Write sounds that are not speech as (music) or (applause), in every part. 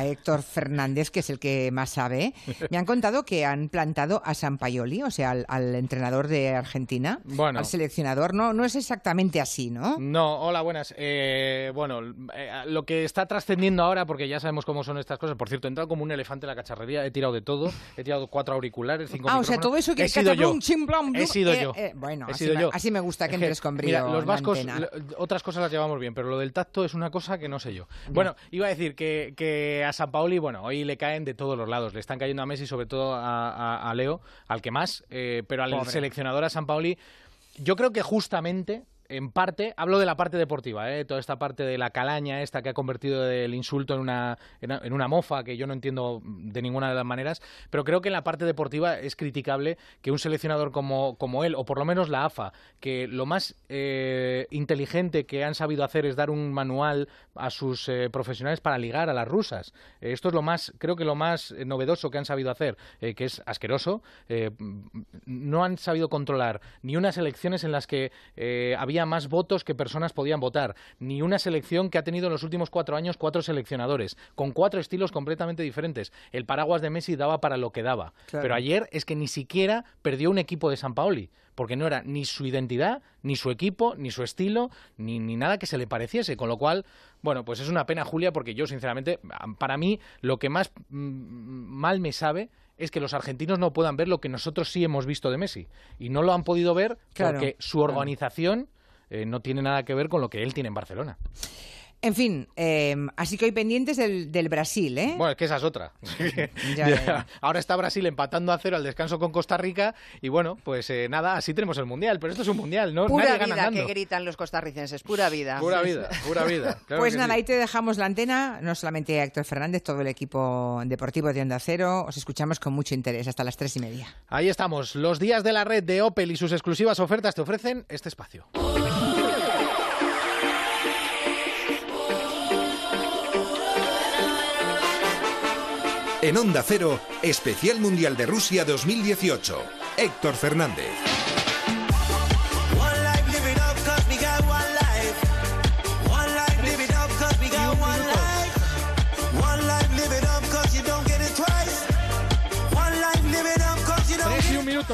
a Héctor Fernández, que es el que más sabe. Me han contado que han plantado a Sampaioli, o sea, al, entrenador de Argentina, al seleccionador. No, no es exactamente así, ¿no? No, hola, buenas. Eh, bueno, eh, lo que está trascendiendo ahora, porque ya sabemos cómo son estas cosas, por cierto, he entrado como un elefante en la cacharrería, he tirado de todo, he tirado cuatro auriculares, cinco Ah, o sea, todo eso que he sido yo. He sido yo. bueno, así, me, así, me, gusta que entres con. Mira, los vascos, otras cosas las llevamos bien, pero lo del tacto es una cosa que no sé yo. Bueno, iba a decir que, que a San Paoli, bueno, hoy le caen de todos los lados. Le están cayendo a Messi, sobre todo a, Leo, al que más, eh, pero al seleccionador a San Paoli, yo creo que justamente en parte, hablo de la parte deportiva, ¿eh? toda esta parte de la calaña esta que ha convertido el insulto en una, en una mofa que yo no entiendo de ninguna de las maneras, pero creo que en la parte deportiva es criticable que un seleccionador como, como él, o por lo menos la AFA, que lo más eh, inteligente que han sabido hacer es dar un manual a sus eh, profesionales para ligar a las rusas. esto es lo más, creo que lo más novedoso que han sabido hacer, que es asqueroso. no han sabido controlar ni unas elecciones en las que había más votos que personas podían votar, ni una selección que ha tenido en los últimos cuatro años cuatro seleccionadores, con cuatro estilos completamente diferentes. El paraguas de Messi daba para lo que daba, pero ayer es que ni siquiera perdió un equipo de San Paoli, porque no era ni su identidad, ni su equipo, ni su estilo, ni, ni nada que se le pareciese, con lo cual, bueno, pues es una pena, Julia, porque yo, sinceramente, para mí, lo que más mm, mal me sabe es que los argentinos no puedan ver lo que nosotros sí hemos visto de Messi. Y no lo han podido ver porque su organización eh, no tiene nada que ver con lo que él tiene en Barcelona. En fin, em, así que hoy pendientes del, del, Brasil, ¿eh? Bueno, es que esa es otra. (laughs) (laughs) Ahora está Brasil empatando a cero al descanso con Costa Rica y bueno, pues eh, nada, así tenemos el Mundial, pero esto es un Mundial, ¿no? Pura vida que gritan los costarricenses, pura vida. Pura vida, pura vida. (laughs) pues nada, ahí te dejamos la antena, no solamente a Héctor Fernández, todo el equipo deportivo de Onda Cero, os escuchamos con mucho interés hasta las tres y media. Ahí estamos, los días de la red de Opel y sus exclusivas ofertas te ofrecen este espacio. En Onda Cero, Especial Mundial de Rusia 2018. Héctor Fernández.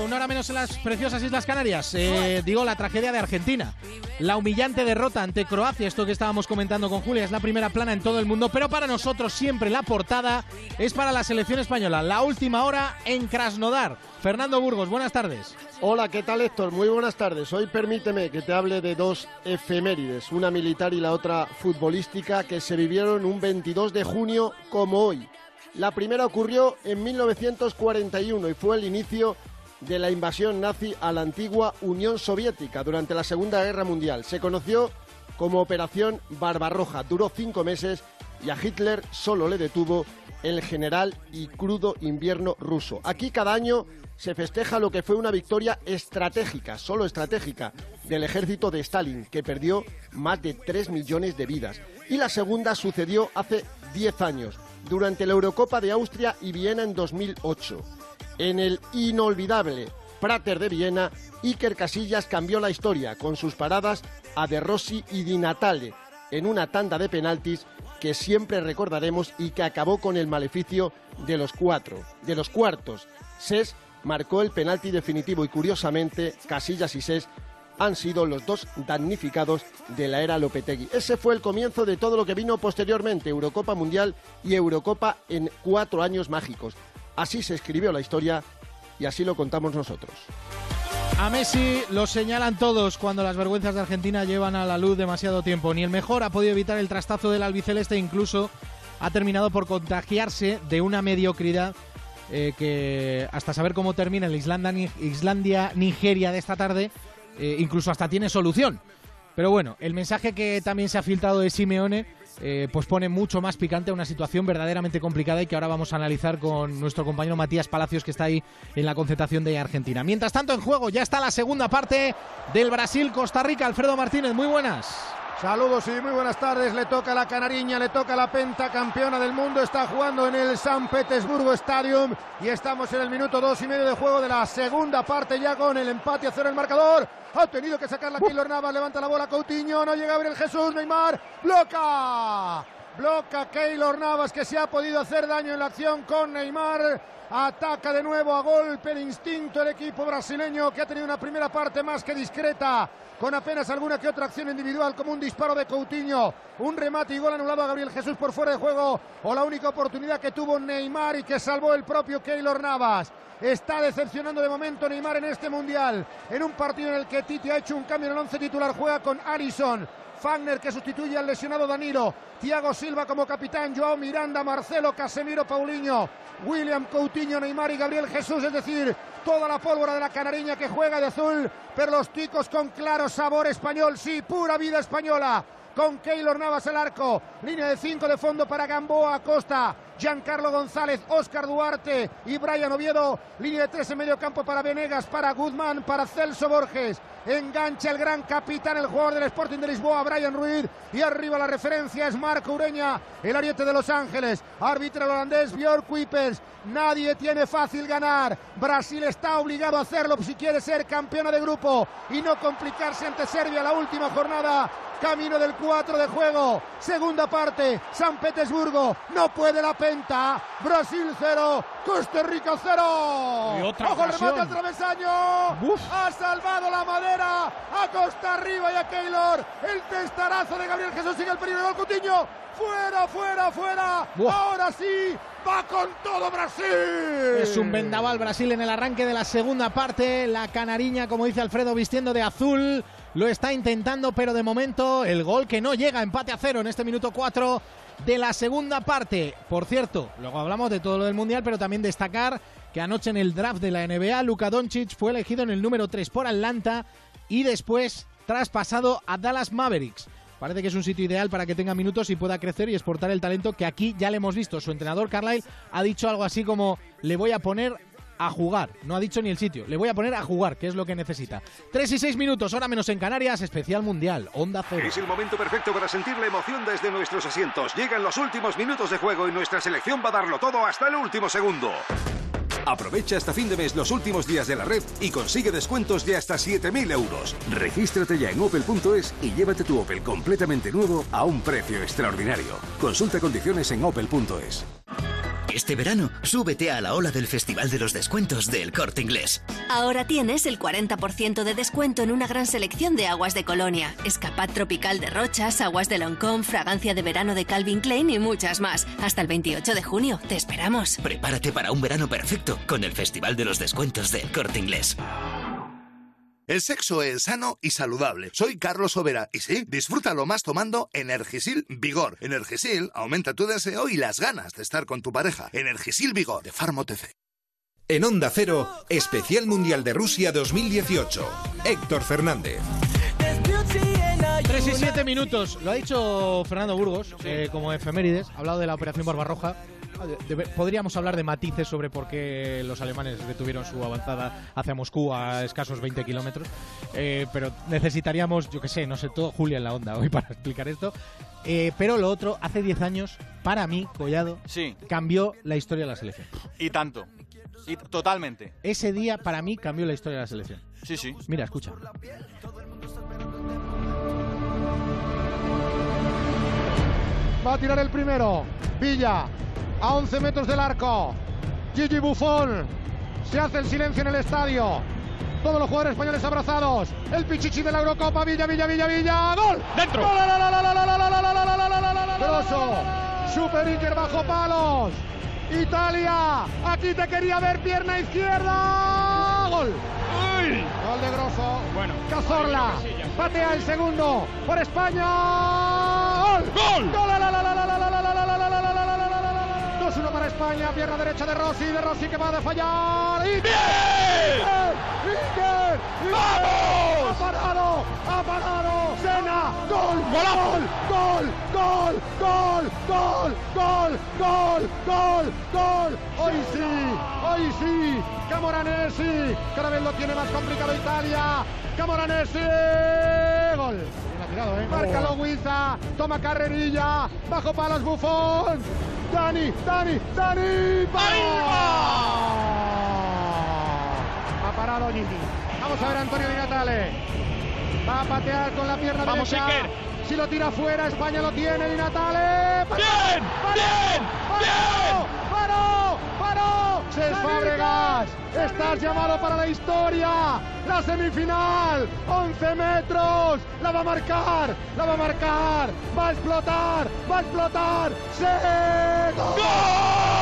una hora menos en las preciosas Islas Canarias. Eh, digo, la tragedia de Argentina. La humillante derrota ante Croacia, esto que estábamos comentando con Julia, es la primera plana en todo el mundo, pero para nosotros siempre la portada es para la selección española. La última hora en Krasnodar. Fernando Burgos, buenas tardes. Hola, ¿qué tal Héctor? Muy buenas tardes. Hoy permíteme que te hable de dos efemérides, una militar y la otra futbolística, que se vivieron un 22 de junio como hoy. La primera ocurrió en 1941 y fue el inicio de la invasión nazi a la antigua Unión Soviética durante la Segunda Guerra Mundial. Se conoció como Operación Barbarroja. Duró cinco meses y a Hitler solo le detuvo el general y crudo invierno ruso. Aquí cada año se festeja lo que fue una victoria estratégica, solo estratégica, del ejército de Stalin, que perdió más de 3 millones de vidas. Y la segunda sucedió hace 10 años, durante la Eurocopa de Austria y Viena en 2008. En el inolvidable Prater de Viena, Iker Casillas cambió la historia con sus paradas a De Rossi y Di Natale en una tanda de penaltis que siempre recordaremos y que acabó con el maleficio de los cuatro, de los cuartos. Ses marcó el penalti definitivo y curiosamente Casillas y Ses han sido los dos damnificados de la era Lopetegui. Ese fue el comienzo de todo lo que vino posteriormente, Eurocopa Mundial y Eurocopa en cuatro años mágicos. Así se escribió la historia y así lo contamos nosotros. A Messi lo señalan todos cuando las vergüenzas de Argentina llevan a la luz demasiado tiempo. Ni el mejor ha podido evitar el trastazo del albiceleste, incluso ha terminado por contagiarse de una mediocridad eh, que hasta saber cómo termina el Islandia-Nigeria de esta tarde, eh, incluso hasta tiene solución. Pero bueno, el mensaje que también se ha filtrado de Simeone eh, pues pone mucho más picante una situación verdaderamente complicada y que ahora vamos a analizar con nuestro compañero Matías Palacios que está ahí en la concentración de Argentina. Mientras tanto, en juego ya está la segunda parte del Brasil-Costa Rica. Alfredo Martínez, muy buenas. Saludos y muy buenas tardes. Le toca la canariña, le toca la penta campeona del mundo. Está jugando en el San Petersburgo Stadium y estamos en el minuto dos y medio de juego de la segunda parte ya con el empate a cero el marcador. Ha tenido que sacar la Keylor Navas, levanta la bola Coutinho, no llega a ver el Jesús, Neymar, bloca. Bloca Keylor Navas que se ha podido hacer daño en la acción con Neymar. Ataca de nuevo a golpe el instinto el equipo brasileño que ha tenido una primera parte más que discreta, con apenas alguna que otra acción individual, como un disparo de Coutinho, un remate y gol anulado a Gabriel Jesús por fuera de juego, o la única oportunidad que tuvo Neymar y que salvó el propio Keylor Navas. Está decepcionando de momento Neymar en este mundial, en un partido en el que Titi ha hecho un cambio en el once titular, juega con Allison. Fagner que sustituye al lesionado Danilo, Thiago Silva como capitán, Joao Miranda, Marcelo, Casemiro, Paulinho, William Coutinho, Neymar y Gabriel Jesús, es decir, toda la pólvora de la canariña que juega de azul, pero los ticos con claro sabor español, sí, pura vida española con Keylor Navas el arco. Línea de 5 de fondo para Gamboa Costa. Giancarlo González, Oscar Duarte y Brian Oviedo. Línea de 3 en medio campo para Venegas, para Guzmán, para Celso Borges. Engancha el gran capitán, el jugador del Sporting de Lisboa, Brian Ruiz. Y arriba la referencia es Marco Ureña, el ariete de Los Ángeles. Árbitro holandés Björk Kuipers. Nadie tiene fácil ganar. Brasil está obligado a hacerlo si quiere ser campeona de grupo y no complicarse ante Serbia la última jornada camino del 4 de juego, segunda parte, San Petersburgo, no puede la penta, Brasil 0, Costa Rica 0. Ojo el remate al travesaño, ha salvado la madera a Costa Arriba y a Keylor, el testarazo de Gabriel Jesús sigue el peligro del Cutiño, fuera, fuera, fuera, ahora sí, va con todo Brasil. Es un vendaval Brasil en el arranque de la segunda parte. La canariña, como dice Alfredo, vistiendo de azul. Lo está intentando, pero de momento el gol que no llega, empate a cero en este minuto 4 de la segunda parte. Por cierto, luego hablamos de todo lo del Mundial, pero también destacar que anoche en el draft de la NBA, Luka Doncic fue elegido en el número 3 por Atlanta y después traspasado a Dallas Mavericks. Parece que es un sitio ideal para que tenga minutos y pueda crecer y exportar el talento que aquí ya le hemos visto. Su entrenador Carlisle ha dicho algo así como le voy a poner a jugar. No ha dicho ni el sitio. Le voy a poner a jugar, que es lo que necesita. Tres y seis minutos, hora menos en Canarias, especial mundial, Onda Cero. Es el momento perfecto para sentir la emoción desde nuestros asientos. Llegan los últimos minutos de juego y nuestra selección va a darlo todo hasta el último segundo. Aprovecha hasta fin de mes los últimos días de la red y consigue descuentos de hasta 7.000 euros. Regístrate ya en opel.es y llévate tu Opel completamente nuevo a un precio extraordinario. Consulta condiciones en opel.es. Este verano, súbete a la ola del Festival de los Descuentos del Corte Inglés. Ahora tienes el 40% de descuento en una gran selección de aguas de Colonia, escapad tropical de Rochas, aguas de Loncón, fragancia de verano de Calvin Klein y muchas más. Hasta el 28 de junio, te esperamos. Prepárate para un verano perfecto con el Festival de los Descuentos del Corte Inglés. El sexo es sano y saludable. Soy Carlos Overa y sí, disfrútalo más tomando Energisil Vigor. Energisil aumenta tu deseo y las ganas de estar con tu pareja. Energisil Vigor de TC. En Onda Cero, Especial Mundial de Rusia 2018. Héctor Fernández. 3 y 7 minutos. Lo ha dicho Fernando Burgos, eh, como efemérides. Ha hablado de la Operación Barbarroja podríamos hablar de matices sobre por qué los alemanes detuvieron su avanzada hacia Moscú a escasos 20 kilómetros, eh, pero necesitaríamos, yo que sé, no sé, todo Julia en la onda hoy (laughs) para explicar esto. Eh, pero lo otro, hace 10 años, para mí, Collado, sí. cambió la historia de la selección. Y tanto. Y totalmente. Ese día, para mí, cambió la historia de la selección. Sí, sí. Mira, escucha. Va a tirar el primero. Villa a 11 metros del arco. Gigi Buffon. Se hace el silencio en el estadio. Todos los jugadores españoles abrazados. El pichichi de la Eurocopa. Villa, Villa, Villa, Villa. ¡Gol! ¡Dentro! Grosso. Super Iker bajo palos. Italia. Aquí te quería ver pierna izquierda. Gol. Gol de Grosso. Bueno. Cazorla. Patea el segundo. Por España. Gol. Gol. Gol. 2-1 para España, pierna derecha de Rossi, de Rossi que va a fallar. ¡Y ¡Bien! ¡Vamos! ¡Ha parado! ¡Ha parado! ¡Sena! ¡Gol! ¡Gol! ¡Gol! ¡Gol! ¡Gol! ¡Gol! ¡Gol! ¡Gol! ¡Gol! ¡Gol! ¡Hoy sí! ¡Hoy sí! ¡Camoranesi! Cada vez lo tiene más complicado Italia. ¡Camoranesi! ¡Gol! ¿eh? Marca Loguiza, toma carrerilla, bajo palos Bufón. Dani, Dani, Dani. Ha parado Gigi. Vamos a ver a Antonio Di Natale. Va a patear con la pierna Vamos, derecha. Iker. Si lo tira fuera, España lo tiene. Di Natale. ¡Bien! ¡Bien! ¡Bien! ¡Paró! ¡Paró! Cés Fábregas, estás llamado para la historia. La semifinal, 11 metros. La va a marcar, la va a marcar. Va a explotar, va a explotar. ¡Se! ¡Gol!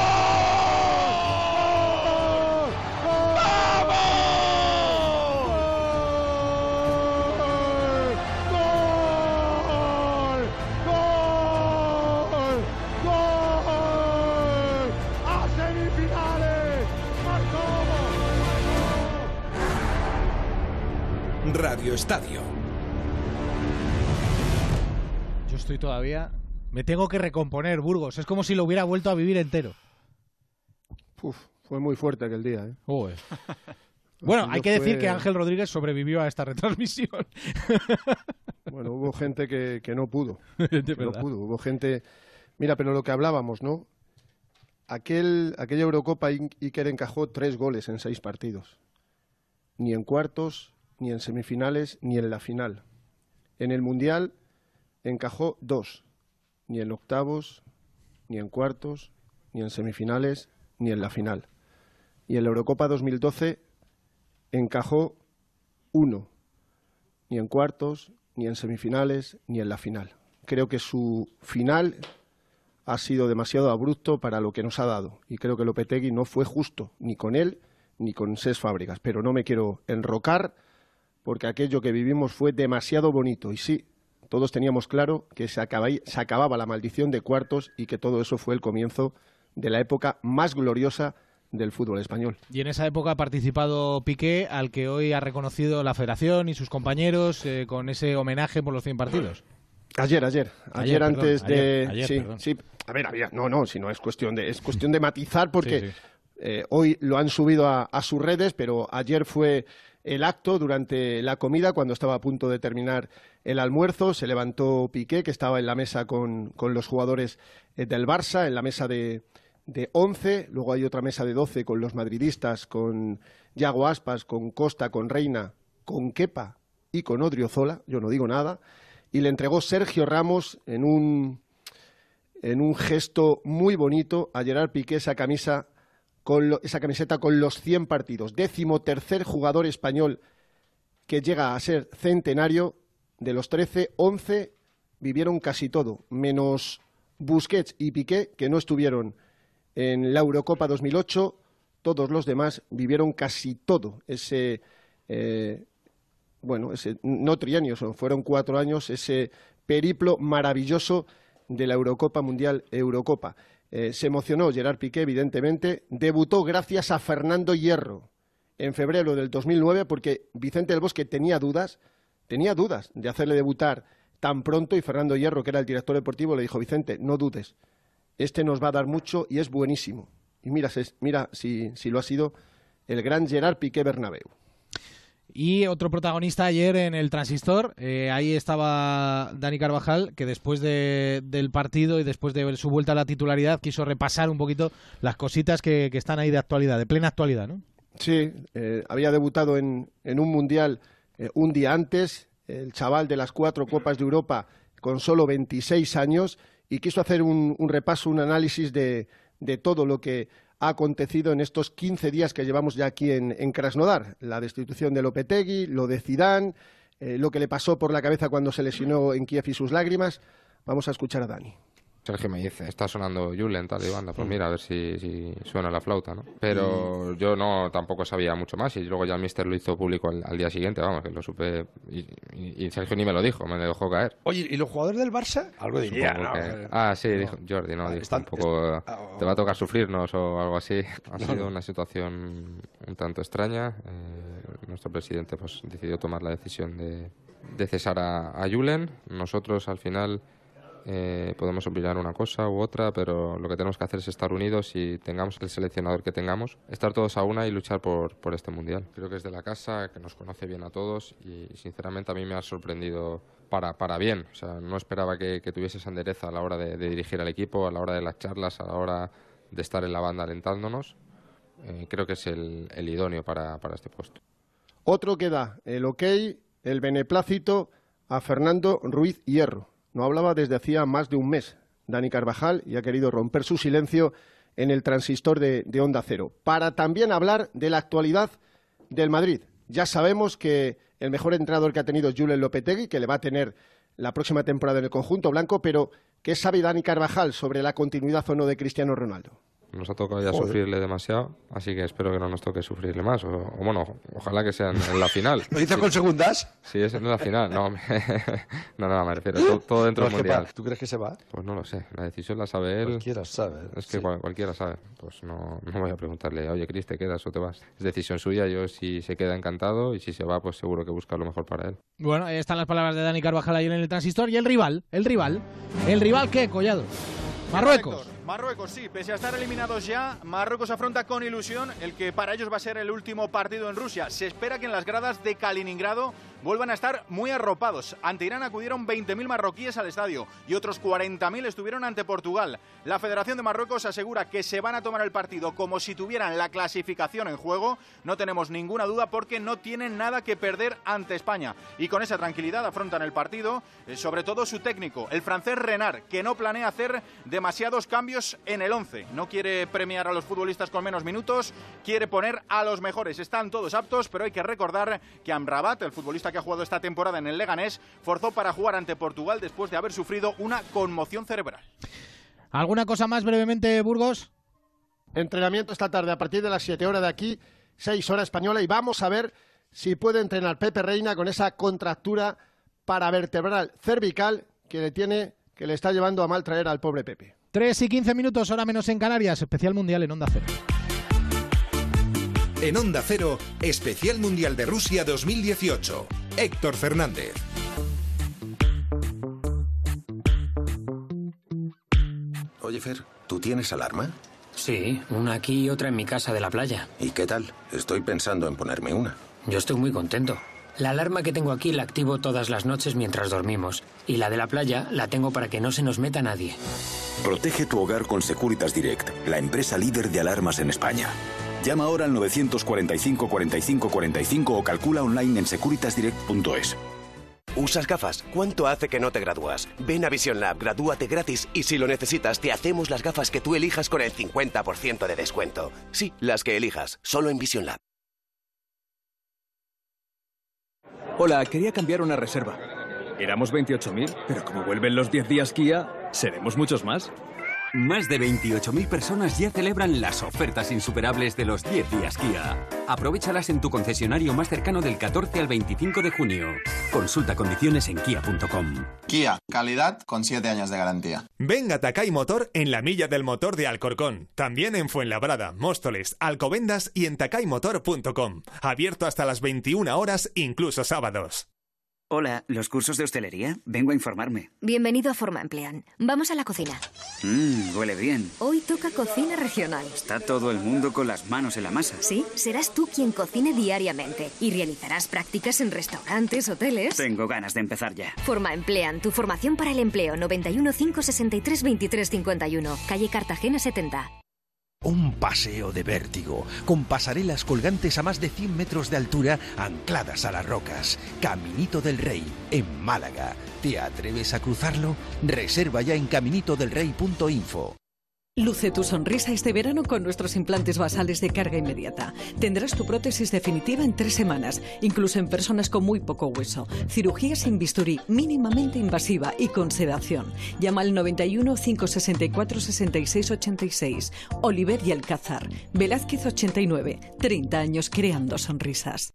Radio Estadio. Yo estoy todavía. Me tengo que recomponer, Burgos. Es como si lo hubiera vuelto a vivir entero. Uf, fue muy fuerte aquel día, ¿eh? (laughs) Bueno, hay que decir que Ángel Rodríguez sobrevivió a esta retransmisión. (laughs) bueno, hubo gente que, no pudo. (laughs) no pudo. Hubo gente. Mira, pero lo que hablábamos, ¿no? Aquel, aquella Eurocopa Iker encajó tres goles en seis partidos. Ni en cuartos, ni en semifinales, ni en la final. En el Mundial encajó dos, ni en octavos, ni en cuartos, ni en semifinales, ni en la final. Y en la Eurocopa 2012 encajó uno, ni en cuartos, ni en semifinales, ni en la final. Creo que su final ha sido demasiado abrupto para lo que nos ha dado. Y creo que Lopetegui no fue justo, ni con él, ni con Ses Fábricas. Pero no me quiero enrocar porque aquello que vivimos fue demasiado bonito. Y sí, todos teníamos claro que se, acababa la maldición de cuartos y que todo eso fue el comienzo de la época más gloriosa del fútbol español. Y en esa época ha participado Piqué, al que hoy ha reconocido la federación y sus compañeros eh, con ese homenaje por los 100 partidos. Ayer, ayer, ayer, antes de, sí, sí, a ver, había, no, no, si no es cuestión de, es cuestión de matizar porque eh, hoy lo han subido a, sus redes, pero ayer fue el acto durante la comida, cuando estaba a punto de terminar el almuerzo. Se levantó Piqué, que estaba en la mesa con, los jugadores eh, del Barça, en la mesa de, de 11. Luego hay otra mesa de 12 con los madridistas, con Yago Aspas, con Costa, con Reina, con Kepa y con Odriozola. Yo no digo nada. Y le entregó Sergio Ramos en un, en un gesto muy bonito a Gerard Piqué esa camisa con esa camiseta con los 100 partidos. Décimo tercer jugador español que llega a ser centenario. De los 13, 11 vivieron casi todo, menos Busquets y Piqué, que no estuvieron en la Eurocopa 2008. Todos los demás vivieron casi todo ese, eh, bueno, ese no trienio, fueron cuatro años, ese periplo maravilloso de la Eurocopa Mundial Eurocopa. Eh, se emocionó Gerard Piqué, evidentemente. Debutó gracias a Fernando Hierro en febrero del 2009 porque Vicente del Bosque tenía dudas, tenía dudas de hacerle debutar tan pronto y Fernando Hierro, que era el director deportivo, le dijo, Vicente, no dudes, este nos va a dar mucho y es buenísimo. Y mira, mira si, si lo ha sido el gran Gerard Piqué Bernabéu. Y otro protagonista ayer en el Transistor, eh, ahí estaba Dani Carvajal, que después del partido y después de su vuelta a la titularidad quiso repasar un poquito las cositas que, están ahí de actualidad, de plena actualidad, ¿no? Sí, eh, había debutado en, un mundial eh, un día antes, el chaval de las cuatro Copas de Europa con solo 26 años, y quiso hacer un, repaso, un análisis de, de todo lo que ha acontecido en estos 15 días que llevamos ya aquí en, Krasnodar. La destitución de Lopetegui, lo de Zidane, eh, lo que le pasó por la cabeza cuando se lesionó en Kiev y sus lágrimas. Vamos a escuchar a Dani. Sergio me dice, está sonando Julen, tal y banda, pues mira, a ver si, suena la flauta, ¿no? Pero yo no tampoco sabía mucho más y luego ya el Mister lo hizo público al, día siguiente, vamos, que lo supe y, Sergio ni me lo dijo, me dejó caer. Oye, ¿y los jugadores del Barça? Algo diría, ¿no? Ah, sí, dijo Jordi, ¿no? Dijo, un poco, ah, te va a tocar sufrirnos o algo así. (laughs) Ha sido una situación un tanto extraña. Eh, nuestro presidente pues decidió tomar la decisión de, de cesar a, a Julen. Nosotros al final eh, podemos opinar una cosa u otra, pero lo que tenemos que hacer es estar unidos y tengamos el seleccionador que tengamos, estar todos a una y luchar por, por este mundial. Creo que es de la casa, que nos conoce bien a todos y, sinceramente a mí me ha sorprendido para, para bien. O sea, no esperaba que, tuviese esa endereza a la hora de, dirigir al equipo, a la hora de las charlas, a la hora de estar en la banda alentándonos. Eh, creo que es el, el idóneo para, para este puesto. Otro que da el ok, el beneplácito a Fernando Ruiz Hierro no hablaba desde hacía más de un mes. Dani Carvajal y ha querido romper su silencio en el transistor de, Onda Cero, para también hablar de la actualidad del Madrid. Ya sabemos que el mejor entrenador que ha tenido es Julen Lopetegui, que le va a tener la próxima temporada en el conjunto blanco, pero ¿qué sabe Dani Carvajal sobre la continuidad o no de Cristiano Ronaldo? Nos ha tocado ya sufrirle demasiado, así que espero que no nos toque sufrirle más. O, bueno, ojalá que sea en, la final. (laughs) ¿Lo hizo con segundas? Sí, es en la final. No, (laughs) no, no, me refiero. Todo, dentro del mundial. ¿Tú crees que se va? Pues no lo sé. La decisión la sabe él. Cualquiera sabe. Es que cualquiera sabe. Pues no, no voy a preguntarle, oye, Cris, ¿te quedas o te vas? Es decisión suya. Yo si se queda encantado y si se va, pues seguro que busca lo mejor para él. Bueno, ahí están las palabras de Dani Carvajal ayer en el transistor. Y el rival, el rival. ¿El rival qué, Collado? Marruecos. Marruecos, sí, pese a estar eliminados ya, Marruecos afronta con ilusión el que para ellos va a ser el último partido en Rusia. Se espera que en las gradas de Kaliningrado vuelvan a estar muy arropados. Ante Irán acudieron 20.000 marroquíes al estadio y otros 40.000 estuvieron ante Portugal. La Federación de Marruecos asegura que se van a tomar el partido como si tuvieran la clasificación en juego. No tenemos ninguna duda porque no tienen nada que perder ante España. Y con esa tranquilidad afrontan el partido, eh, sobre todo su técnico, el francés Renard, que no planea hacer demasiados cambios en el 11. No quiere premiar a los futbolistas con menos minutos, quiere poner a los mejores. Están todos aptos, pero hay que recordar que Amrabat, el futbolista que ha jugado esta temporada en el Leganés, forzó para jugar ante Portugal después de haber sufrido una conmoción cerebral. ¿Alguna cosa más brevemente, Burgos? Entrenamiento esta tarde a partir de las 7 horas de aquí, 6 horas española, y vamos a ver si puede entrenar Pepe Reina con esa contractura paravertebral cervical que le tiene, que le está llevando a mal traer al pobre Pepe. 3 y 15 minutos, hora menos en Canarias, especial mundial en Onda Cero. En Onda Cero, Especial Mundial de Rusia 2018. Héctor Fernández. Oye, Fer, ¿tú tienes alarma? Sí, una aquí y otra en mi casa de la playa. ¿Y qué tal? Estoy pensando en ponerme una. Yo estoy muy contento. La alarma que tengo aquí la activo todas las noches mientras dormimos. Y la de la playa la tengo para que no se nos meta nadie. Protege tu hogar con Securitas Direct, la empresa líder de alarmas en España. Llama ahora al 945 45 45 o calcula online en securitasdirect.es. ¿Usas gafas? ¿Cuánto hace que no te gradúas? Ven a Vision Lab, gradúate gratis y si lo necesitas te hacemos las gafas que tú elijas con el 50% de descuento. Sí, las que elijas, solo en Vision Lab. Hola, quería cambiar una reserva. Éramos 28.000, pero como vuelven los 10 días Kia, seremos muchos más. Más de 28.000 personas ya celebran las ofertas insuperables de los 10 días Kia. Aprovechalas en tu concesionario más cercano del 14 al 25 de junio. Consulta condiciones en kia.com. Kia, calidad con 7 años de garantía. Venga Takai Motor en la milla del motor de Alcorcón. También en Fuenlabrada, Móstoles, Alcobendas y en takaymotor.com. Abierto hasta las 21 horas, incluso sábados. Hola, ¿los cursos de hostelería? Vengo a informarme. Bienvenido a Forma Emplean. Vamos a la cocina. Mmm, huele bien. Hoy toca cocina regional. Está todo el mundo con las manos en la masa. Sí, serás tú quien cocine diariamente y realizarás prácticas en restaurantes, hoteles. Tengo ganas de empezar ya. Forma Emplean, tu formación para el empleo 91 563 23 51, calle Cartagena 70. Un paseo de vértigo, con pasarelas colgantes a más de 100 metros de altura ancladas a las rocas. Caminito del Rey, en Málaga. ¿Te atreves a cruzarlo? Reserva ya en caminitodelrey.info. Luce tu sonrisa este verano con nuestros implantes basales de carga inmediata. Tendrás tu prótesis definitiva en tres semanas, incluso en personas con muy poco hueso. Cirugía sin bisturí, mínimamente invasiva y con sedación. Llama al 91 564 66 86. Oliver y Alcázar. Velázquez 89. 30 años creando sonrisas.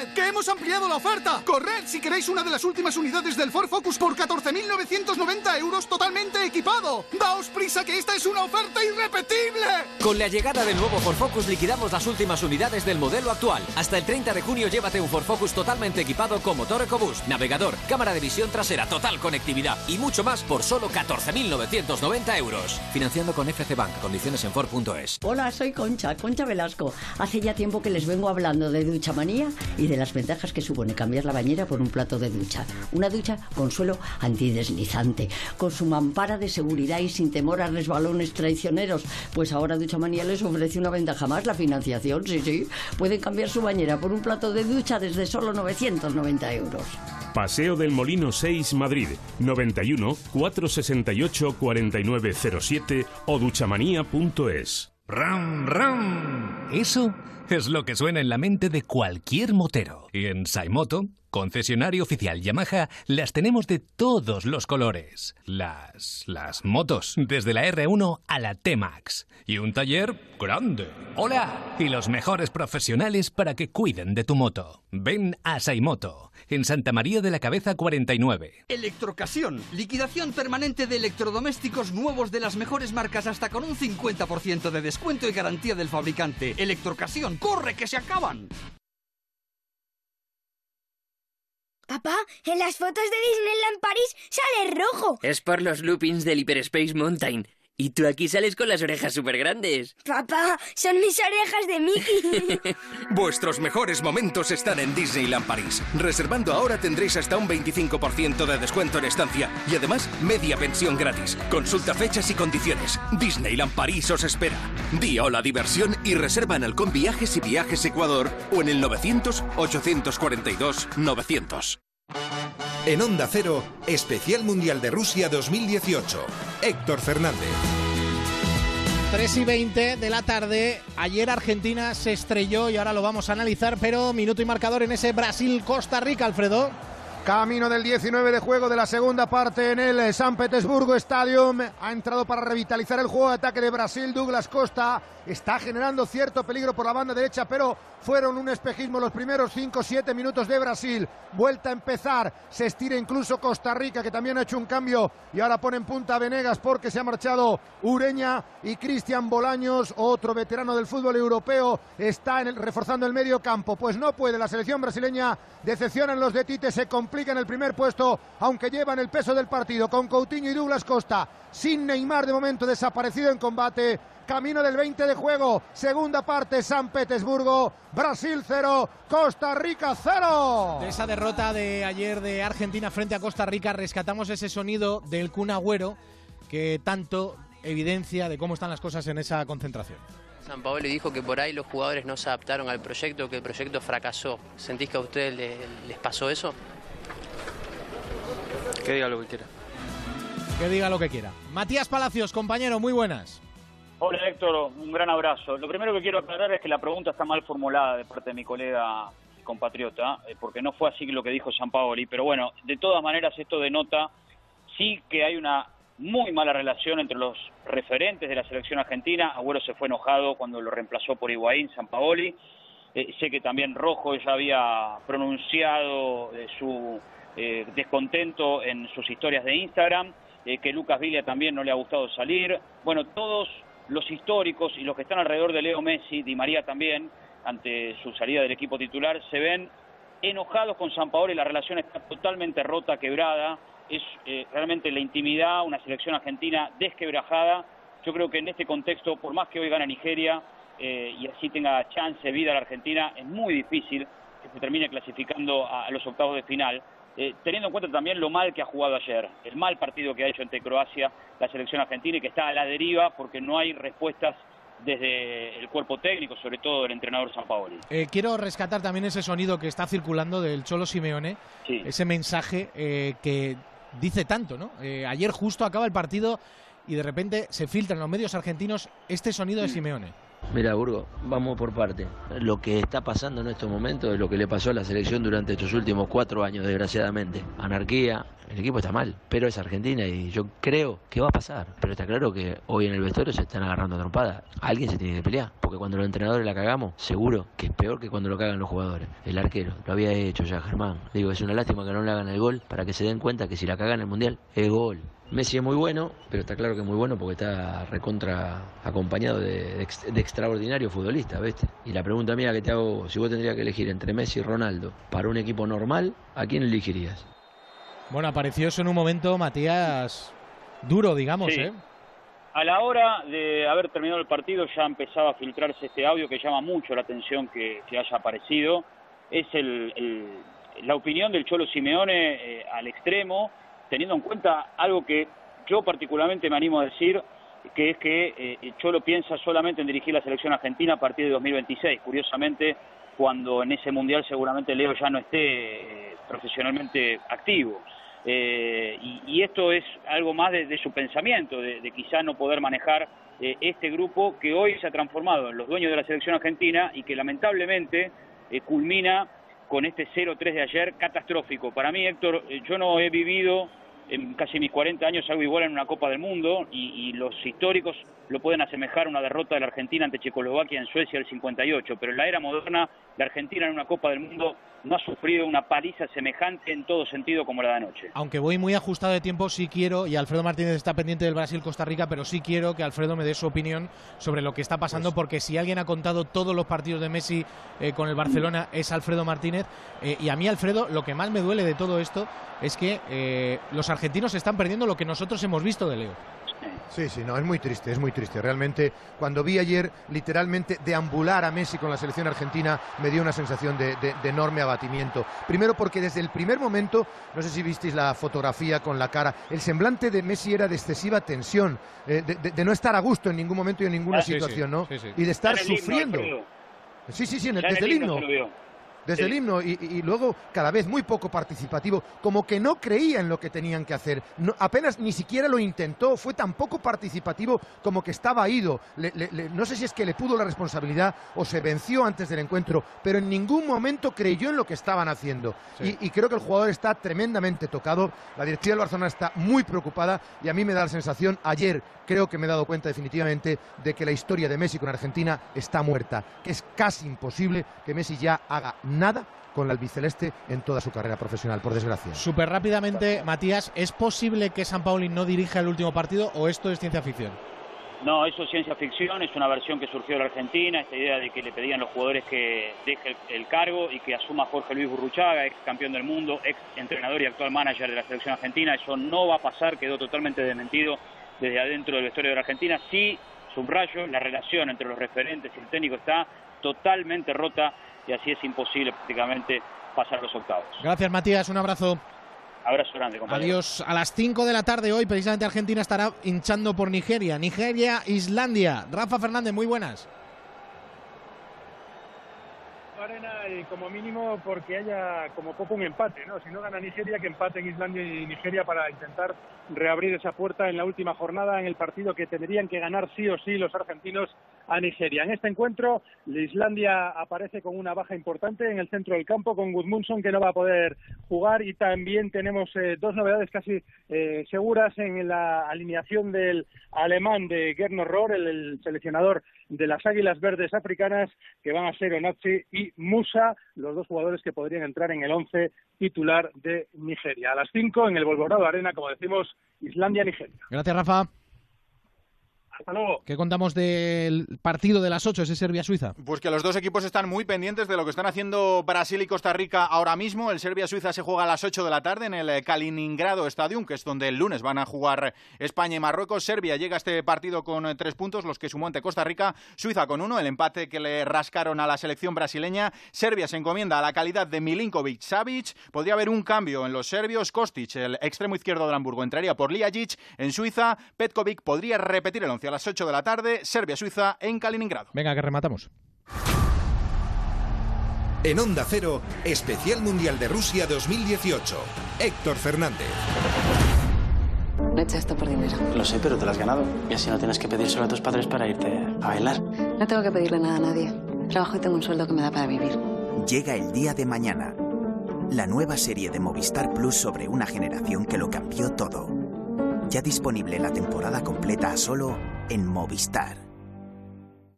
¡Corred! ¡Que hemos ampliado la oferta! ¡Corred si queréis una de las últimas unidades del Ford Focus por 14.990 euros totalmente equipado! ¡Daos prisa que esta es una oferta irrepetible! Con la llegada del nuevo Ford Focus liquidamos las últimas unidades del modelo actual. Hasta el 30 de junio llévate un Ford Focus totalmente equipado con motor EcoBoost, navegador, cámara de visión trasera, total conectividad y mucho más por solo 14.990 euros. Financiando con FC Bank. Condiciones en Ford.es. Hola, soy Concha, Concha Velasco. Hace ya tiempo que les vengo hablando de ducha y de las ventajas que supone cambiar la bañera por un plato de ducha. Una ducha con suelo antideslizante, con su mampara de seguridad y sin temor a resbalones traicioneros. Pues ahora Ducha Manía les ofrece una ventaja más, la financiación, sí, sí. Pueden cambiar su bañera por un plato de ducha desde solo 990 euros. Paseo del Molino 6, Madrid, 91 468 4907 o duchamanía.es. ¡Ram, ram! Eso es lo que suena en la mente de cualquier motero. Y en Saimoto, concesionario oficial Yamaha, las tenemos de todos los colores. Las. las motos, desde la R1 a la T-Max. Y un taller grande. ¡Hola! Y los mejores profesionales para que cuiden de tu moto. Ven a Saimoto, en Santa María de la Cabeza 49. Electrocasión, liquidación permanente de electrodomésticos nuevos de las mejores marcas hasta con un 50% de descuento y garantía del fabricante. Electrocasión, corre que se acaban. Papá, en las fotos de Disneyland París sale rojo. Es por los loopings del Hyperspace Mountain. Y tú aquí sales con las orejas súper grandes. Papá, son mis orejas de Mickey. (laughs) Vuestros mejores momentos están en Disneyland París. Reservando ahora tendréis hasta un 25% de descuento en estancia y además media pensión gratis. Consulta fechas y condiciones. Disneyland París os espera. Di hola diversión y reserva en Halcón Viajes y Viajes Ecuador o en el 900 842 900. En Onda Cero, Especial Mundial de Rusia 2018. Héctor Fernández. 3 y 20 de la tarde. Ayer Argentina se estrelló y ahora lo vamos a analizar, pero minuto y marcador en ese Brasil-Costa Rica, Alfredo. Camino del 19 de juego de la segunda parte en el San Petersburgo Stadium. Ha entrado para revitalizar el juego de ataque de Brasil. Douglas Costa está generando cierto peligro por la banda derecha, pero fueron un espejismo los primeros 5-7 minutos de Brasil. Vuelta a empezar. Se estira incluso Costa Rica, que también ha hecho un cambio y ahora pone en punta a Venegas porque se ha marchado Ureña y Cristian Bolaños, otro veterano del fútbol europeo, está reforzando el medio campo. Pues no puede la selección brasileña. Decepcionan los de Tite, se en el primer puesto, aunque llevan el peso del partido con Coutinho y Douglas Costa. Sin Neymar de momento desaparecido en combate camino del 20 de juego. Segunda parte, San Petersburgo, Brasil 0, Costa Rica 0. De esa derrota de ayer de Argentina frente a Costa Rica, rescatamos ese sonido del Kun Agüero que tanto evidencia de cómo están las cosas en esa concentración. San Paolo dijo que por ahí los jugadores no se adaptaron al proyecto, que el proyecto fracasó. ¿Sentís que a ustedes les, les pasó eso? Que diga lo que quiera. Que diga lo que quiera. Matías Palacios, compañero, muy buenas. Hola Héctor, un gran abrazo. Lo primero que quiero aclarar es que la pregunta está mal formulada de parte de mi colega y compatriota, eh, porque no fue así lo que dijo San Paoli, pero bueno, de todas maneras esto denota sí que hay una muy mala relación entre los referentes de la selección argentina. Agüero se fue enojado cuando lo reemplazó por Higuaín, San Paoli. Eh, sé que también Rojo ya había pronunciado eh, su eh, descontento en sus historias de Instagram, eh, que Lucas Villa también no le ha gustado salir. Bueno, todos los históricos y los que están alrededor de Leo Messi, Di María también, ante su salida del equipo titular, se ven enojados con San Paolo y la relación está totalmente rota, quebrada. Es eh, realmente la intimidad, una selección argentina desquebrajada. Yo creo que en este contexto, por más que hoy gana Nigeria eh, y así tenga chance, vida la Argentina, es muy difícil que se termine clasificando a, a los octavos de final. Eh, teniendo en cuenta también lo mal que ha jugado ayer, el mal partido que ha hecho ante Croacia la selección argentina y que está a la deriva porque no hay respuestas desde el cuerpo técnico, sobre todo del entrenador San Paoli. Eh, quiero rescatar también ese sonido que está circulando del Cholo Simeone, Sí. ese mensaje eh, que dice tanto, ¿no? Ayer justo acaba el partido y de repente se filtra en los medios argentinos este sonido de Simeone. Mira, Burgo, vamos por parte. Lo que está pasando en estos momentos es lo que le pasó a la selección durante estos últimos cuatro años, desgraciadamente. Anarquía, el equipo está mal, pero es Argentina y yo creo que va a pasar. Pero está claro que hoy en el vestuario se están agarrando trompadas. Alguien se tiene que pelear, porque cuando los entrenadores la cagamos, seguro que es peor que cuando lo cagan los jugadores. El arquero, lo había hecho ya Germán. Digo, es una lástima que no le hagan el gol para que se den cuenta que si la cagan el Mundial, es gol. Messi es muy bueno, pero está claro que es muy bueno porque está recontra acompañado de, de de extraordinario futbolista, ¿viste? Y la pregunta mía que te hago, si vos tendrías que elegir entre Messi y Ronaldo para un equipo normal, ¿a quién elegirías? Bueno, apareció eso en un momento, Matías, duro, digamos, Sí. ¿eh? A la hora de haber terminado el partido ya empezaba a filtrarse este audio que llama mucho la atención que, que haya aparecido. Es el, el- la opinión del Cholo Simeone eh, al extremo, teniendo en cuenta algo que yo particularmente me animo a decir, que es que eh, Cholo piensa solamente en dirigir la selección argentina a partir de 2026. Curiosamente, cuando en ese mundial seguramente Leo ya no esté eh, profesionalmente activo. Eh, y, esto es algo más de, su pensamiento, de, quizá no poder manejar eh, este grupo que hoy se ha transformado en los dueños de la selección argentina y que lamentablemente eh, culmina con este 0-3 de ayer catastrófico. Para mí, Héctor, yo no he vivido en casi mis 40 años algo igual en una Copa del Mundo y, los históricos lo pueden asemejar a una derrota de la Argentina ante Checoslovaquia en Suecia el 58, pero en la era moderna la Argentina en una Copa del Mundo no ha sufrido una paliza semejante en todo sentido como la de anoche. Aunque voy muy ajustado de tiempo, sí quiero, y Alfredo Martínez está pendiente del Brasil-Costa Rica, pero sí quiero que Alfredo me dé su opinión sobre lo que está pasando, pues porque si alguien ha contado todos los partidos de Messi eh, con el Barcelona es Alfredo Martínez, eh, y a mí, Alfredo, lo que más me duele de todo esto es que eh, los argentinos están perdiendo lo que nosotros hemos visto de Leo. Sí, sí, no, es muy triste, es muy triste. Realmente, cuando vi ayer literalmente deambular a Messi con la selección argentina, me dio una sensación de, enorme abatimiento. Primero porque desde el primer momento, no sé si visteis la fotografía con la cara, el semblante de Messi era de excesiva tensión, eh, de, no estar a gusto en ningún momento y en ninguna ah, situación, ¿no? y de estar sufriendo. sí, sí, sí, desde el himno desde el himno y, luego cada vez muy poco participativo, como que no creía en lo que tenían que hacer, apenas ni siquiera lo intentó, fue tan poco participativo como que estaba ido. no sé si es que le pudo la responsabilidad o se venció antes del encuentro, pero en ningún momento creyó en lo que estaban haciendo. Y, y, creo que el jugador está tremendamente tocado, la directiva del Barcelona está muy preocupada y a mí me da la sensación, ayer creo que me he dado cuenta definitivamente de que la historia de Messi con Argentina está muerta, que es casi imposible que Messi ya haga nada con el albiceleste en toda su carrera profesional, por desgracia. Súper rápidamente, Matías, ¿es posible que San Pauli no dirija el último partido o esto es ciencia ficción? No, eso es ciencia ficción, es una versión que surgió de la Argentina, esta idea de que le pedían los jugadores que deje el, cargo y que asuma Jorge Luis Burruchaga, ex campeón del mundo, ex entrenador y actual manager de la selección argentina. Eso no va a pasar, quedó totalmente desmentido desde adentro del vestuario de la Argentina. Sí, subrayo, la relación entre los referentes y el técnico está totalmente rota y así es imposible prácticamente pasar los octavos. Gracias, Matías. Un abrazo. Abrazo grande, compañero. Adiós. A las 5 de la tarde hoy, precisamente Argentina estará hinchando por Nigeria. Nigeria, Islandia. Rafa Fernández, muy buenas. Arena y como mínimo porque haya como poco un empate, ¿no? Si no gana Nigeria, que empate en Islandia y Nigeria para intentar reabrir esa puerta en la última jornada en el partido que tendrían que ganar sí o sí los argentinos a Nigeria. En este encuentro, Islandia aparece con una baja importante en el centro del campo con Gudmundsson que no va a poder jugar y también tenemos eh, dos novedades casi eh, seguras en la alineación del alemán de Gernot Rohr, el, seleccionador de las Águilas Verdes Africanas, que van a ser Onachi y Musa, los dos jugadores que podrían entrar en el once titular de Nigeria. A las cinco en el Volvorado Arena, como decimos, Islandia-Nigeria. Gracias, Rafa. Hasta luego. ¿Qué contamos del partido de las 8, ese Serbia-Suiza? Pues que los dos equipos están muy pendientes de lo que están haciendo Brasil y Costa Rica ahora mismo. El Serbia-Suiza se juega a las 8 de la tarde en el eh, Kaliningrado Stadium, que es donde el lunes van a jugar España y Marruecos. Serbia llega a este partido con eh, tres puntos, los que sumó ante Costa Rica. Suiza con uno, el empate que le rascaron a la selección brasileña. Serbia se encomienda a la calidad de Milinkovic Savic. Podría haber un cambio en los serbios. Kostic, el extremo izquierdo de Hamburgo, entraría por Liajic. En Suiza, Petkovic podría repetir el once a las 8 de la tarde, Serbia-Suiza en Kaliningrado. Venga, que rematamos. En Onda Cero, Especial Mundial de Rusia 2018. Héctor Fernández. No he esto por dinero. Lo sé, pero te lo has ganado. Y así no tienes que pedírselo a tus padres para irte a bailar. No tengo que pedirle nada a nadie. Trabajo y tengo un sueldo que me da para vivir. Llega el día de mañana. La nueva serie de Movistar Plus sobre una generación que lo cambió todo. Ya disponible la temporada completa solo en Movistar.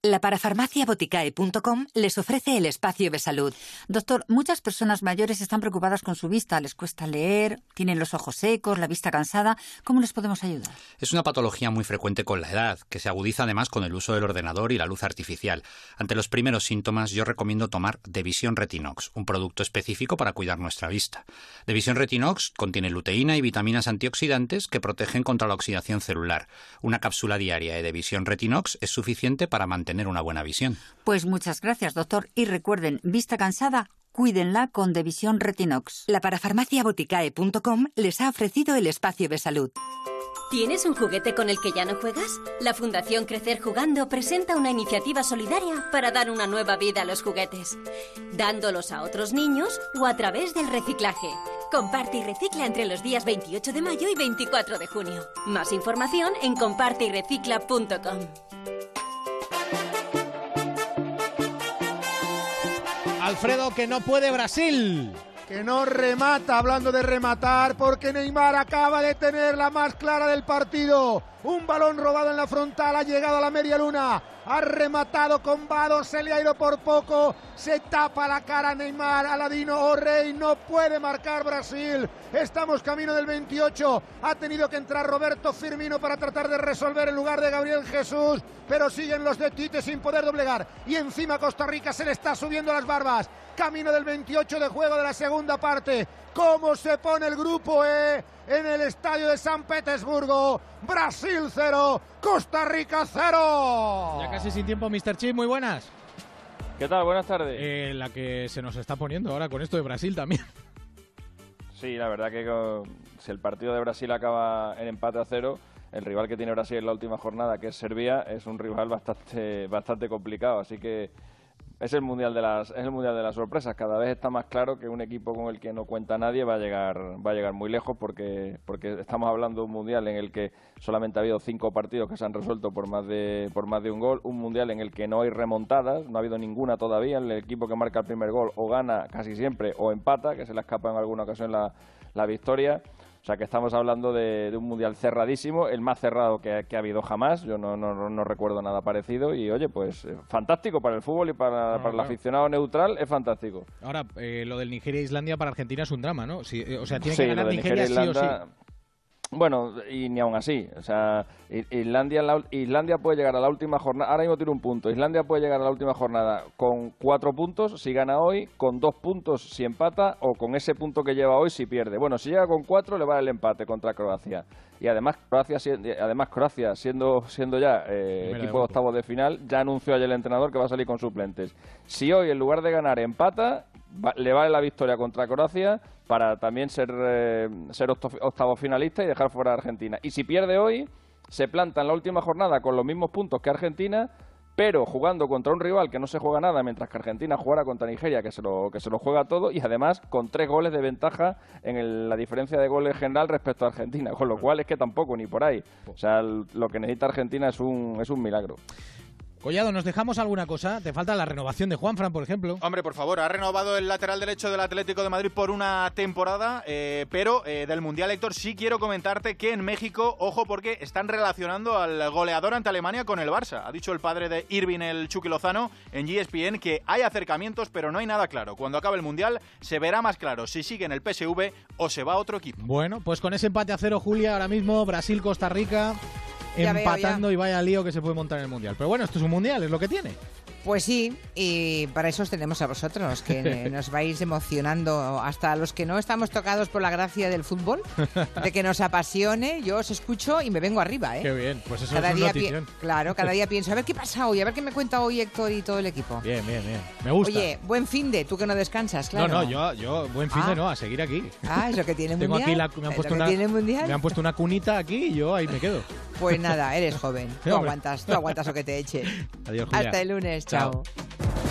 La parafarmaciaboticae.com les ofrece el espacio de salud. Doctor, muchas personas mayores están preocupadas con su vista, les cuesta leer, tienen los ojos secos, la vista cansada. ¿Cómo les podemos ayudar? Es una patología muy frecuente con la edad, que se agudiza además con el uso del ordenador y la luz artificial. Ante los primeros síntomas yo recomiendo tomar Devisión Retinox, un producto específico para cuidar nuestra vista. Devisión Retinox contiene luteína y vitaminas antioxidantes que protegen contra la oxidación celular. Una cápsula diaria de Devisión Retinox es suficiente para mantener tener una buena visión. Pues muchas gracias, doctor. Y recuerden, vista cansada, cuídenla con Devisión Retinox. La parafarmaciaboticae.com les ha ofrecido el espacio de salud. ¿Tienes un juguete con el que ya no juegas? La Fundación Crecer Jugando presenta una iniciativa solidaria para dar una nueva vida a los juguetes, dándolos a otros niños o a través del reciclaje. Comparte y recicla entre los días 28 de mayo y 24 de junio. Más información en comparteyrecicla.com. Alfredo, que no puede Brasil. Que no remata, hablando de rematar, porque Neymar acaba de tener la más clara del partido. Un balón robado en la frontal, ha llegado a la media luna, ha rematado con Vado, se le ha ido por poco, se tapa la cara Neymar, Aladino O'Rey, no puede marcar Brasil. Estamos camino del 28, ha tenido que entrar Roberto Firmino para tratar de resolver en lugar de Gabriel Jesús, pero siguen los de Tite sin poder doblegar. Y encima Costa Rica se le está subiendo las barbas. Camino del 28 de juego de la segunda parte. ¿Cómo se pone el grupo E en el estadio de San Petersburgo? Brasil 0, Costa Rica 0. Ya casi sin tiempo, Mr. Chip, muy buenas. ¿Qué tal? Buenas tardes. Eh, la que se nos está poniendo ahora con esto de Brasil también. Sí, la verdad que con- si el partido de Brasil acaba en empate a cero, el rival que tiene Brasil en la última jornada, que es Serbia, es un rival bastante, bastante complicado. Así que es el mundial de las, es el mundial de las sorpresas. Cada vez está más claro que un equipo con el que no cuenta nadie va a llegar, va a llegar muy lejos porque, porque estamos hablando de un mundial en el que solamente ha habido cinco partidos que se han resuelto por más de, por más de un gol, un mundial en el que no hay remontadas, no ha habido ninguna todavía. El equipo que marca el primer gol o gana casi siempre o empata, que se le escapa en alguna ocasión la, la victoria. O sea que estamos hablando de, de un mundial cerradísimo, el más cerrado que, que ha habido jamás. Yo no, no, no recuerdo nada parecido. Y oye, pues eh, fantástico para el fútbol y para, No, para el claro. aficionado neutral, es fantástico. Ahora, eh, lo del Nigeria-Islandia para Argentina es un drama, ¿no? Si- eh, o sea, tiene Sí, que ganar de Nigeria, sí o sí. Bueno, y ni aún así. O sea, Islandia, la Islandia puede llegar a la última jornada. Ahora mismo tiene un punto. Islandia puede llegar a la última jornada con cuatro puntos si gana hoy, con dos puntos si empata o con ese punto que lleva hoy si pierde. Bueno, si llega con cuatro le va el empate contra Croacia. Y además Croacia, además Croacia siendo, siendo ya eh, equipo de octavos de final, ya anunció ayer el entrenador que va a salir con suplentes. Si hoy en lugar de ganar empata, va- le vale la victoria contra Croacia para también ser, eh, ser octavo finalista y dejar fuera a Argentina. Y si pierde hoy, se planta en la última jornada con los mismos puntos que Argentina, pero jugando contra un rival que no se juega nada, mientras que Argentina jugará contra Nigeria, que se lo, que se lo juega todo, y además con tres goles de ventaja en el- la diferencia de goles general respecto a Argentina, con lo cual es que tampoco ni por ahí. O sea, lo que necesita Argentina es un, es un milagro. Collado, ¿nos dejamos alguna cosa? Te falta la renovación de Juanfran, por ejemplo. Hombre, por favor, ha renovado el lateral derecho del Atlético de Madrid por una temporada, eh, pero eh, del Mundial, Héctor, sí quiero comentarte que en México, ojo, porque están relacionando al goleador ante Alemania con el Barça. Ha dicho el padre de Irving, el Chucky Lozano, en E GSPN que hay acercamientos, pero no hay nada claro. Cuando acabe el Mundial se verá más claro si sigue en el PSV o se va a otro equipo. Bueno, pues con ese empate a cero, Julia, ahora mismo Brasil-Costa Rica Empatando y vaya lío que se puede montar en el Mundial. Pero bueno, esto es un Mundial, es lo que tiene. Pues sí, y para eso os tenemos a vosotros, que (laughs) nos vais emocionando hasta los que no estamos tocados por la gracia del fútbol, de que nos apasione. Yo os escucho y me vengo arriba, ¿eh? Qué bien, pues eso cada es un día pi- notición. Claro, cada día pienso, a ver qué pasa hoy, a ver qué me cuenta hoy Héctor y todo el equipo. Bien, bien, bien. Me gusta. Oye, buen fin de, tú que no descansas, claro. No, no, yo, yo buen fin de Ah. no, a seguir aquí. Ah, es lo que tiene (laughs) Tengo mundial. aquí la, me han es puesto una, mundial. me han puesto una cunita aquí y yo ahí me quedo. Pues nada, (laughs) eres joven. Tú aguantas, tú aguantas lo que te eche. Adiós, Julia. Hasta el lunes, Chao.